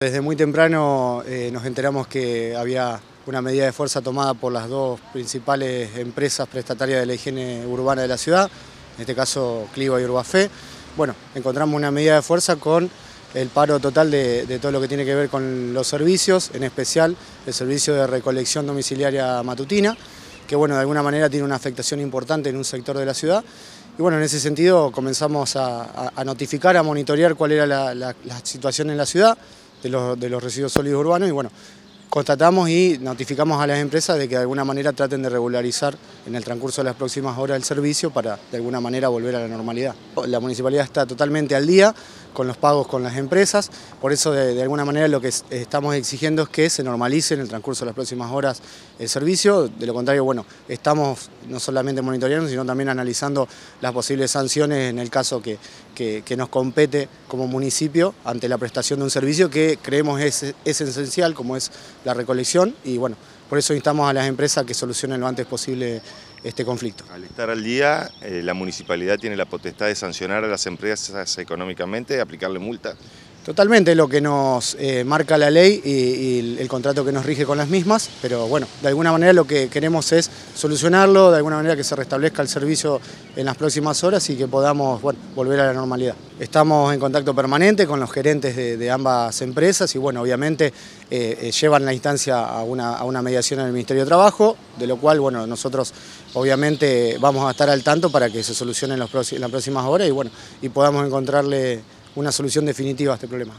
Desde muy temprano eh, nos enteramos que había una medida de fuerza tomada por las dos principales empresas prestatarias de la higiene urbana de la ciudad, en este caso Cliva y Urbafé. Bueno, encontramos una medida de fuerza con el paro total de, todo lo que tiene que ver con los servicios, en especial el servicio de recolección domiciliaria matutina, que bueno, de alguna manera tiene una afectación importante en un sector de la ciudad. Y bueno, en ese sentido comenzamos a, notificar, a monitorear cuál era la situación en la ciudad, de los, de los residuos sólidos urbanos y bueno, constatamos y notificamos a las empresas de que de alguna manera traten de regularizar en el transcurso de las próximas horas el servicio para de alguna manera volver a la normalidad. La municipalidad está totalmente al día con los pagos con las empresas, por eso de, alguna manera lo que estamos exigiendo es que se normalice en el transcurso de las próximas horas el servicio, de lo contrario, bueno, estamos no solamente monitoreando, sino también analizando las posibles sanciones en el caso que, que, que nos compete como municipio ante la prestación de un servicio que creemos es, es esencial, como es la recolección. Y bueno, por eso instamos a las empresas que solucionen lo antes posible este conflicto. Al estar al día, eh, la municipalidad tiene la potestad de sancionar a las empresas económicamente, aplicarle multa. Totalmente lo que nos eh, marca la ley y, el contrato que nos rige con las mismas, pero bueno, de alguna manera lo que queremos es solucionarlo, de alguna manera que se restablezca el servicio en las próximas horas y que podamos volver a la normalidad. Estamos en contacto permanente con los gerentes de, ambas empresas y bueno, obviamente eh, eh, llevan la instancia a una, mediación en el Ministerio de Trabajo, de lo cual bueno, nosotros obviamente vamos a estar al tanto para que se solucione en, los, en las próximas horas y, bueno, y podamos encontrarle una solución definitiva a este problema.